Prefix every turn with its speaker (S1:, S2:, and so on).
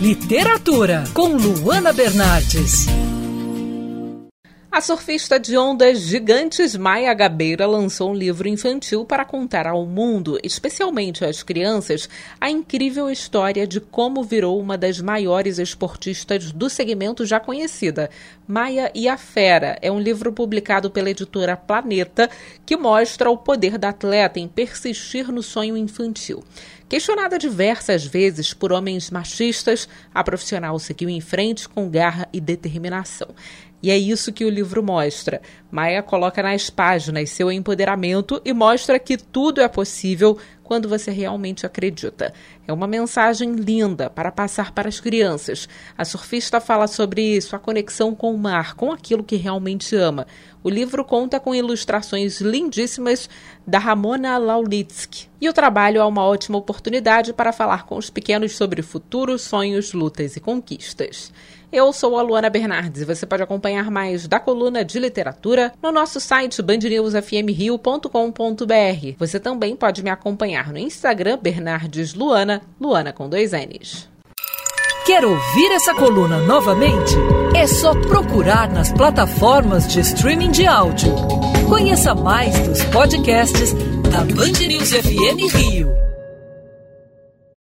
S1: Literatura com Luana Bernardes.
S2: A surfista de ondas gigantes Maia Gabeira lançou um livro infantil para contar ao mundo, especialmente às crianças, a incrível história de como virou uma das maiores esportistas do segmento já conhecida. Maia e a Fera é um livro publicado pela editora Planeta que mostra o poder da atleta em persistir no sonho infantil. Questionada diversas vezes por homens machistas, a profissional seguiu em frente com garra e determinação. E é isso que o livro mostra. Maia coloca nas páginas seu empoderamento e mostra que tudo é possível quando você realmente acredita. É uma mensagem linda para passar para as crianças. A surfista fala sobre sua conexão com o mar, com aquilo que realmente ama. O livro conta com ilustrações lindíssimas da Ramona Laulitsky. E o trabalho é uma ótima oportunidade para falar com os pequenos sobre futuro, sonhos, lutas e conquistas. Eu sou a Luana Bernardes e você pode acompanhar mais da coluna de literatura no nosso site bandnewsfmrio.com.br. Você também pode me acompanhar no Instagram Bernardes Luana, Luana com dois N's.
S1: Quer ouvir essa coluna novamente? É só procurar nas plataformas de streaming de áudio. Conheça mais dos podcasts da Band News FM Rio.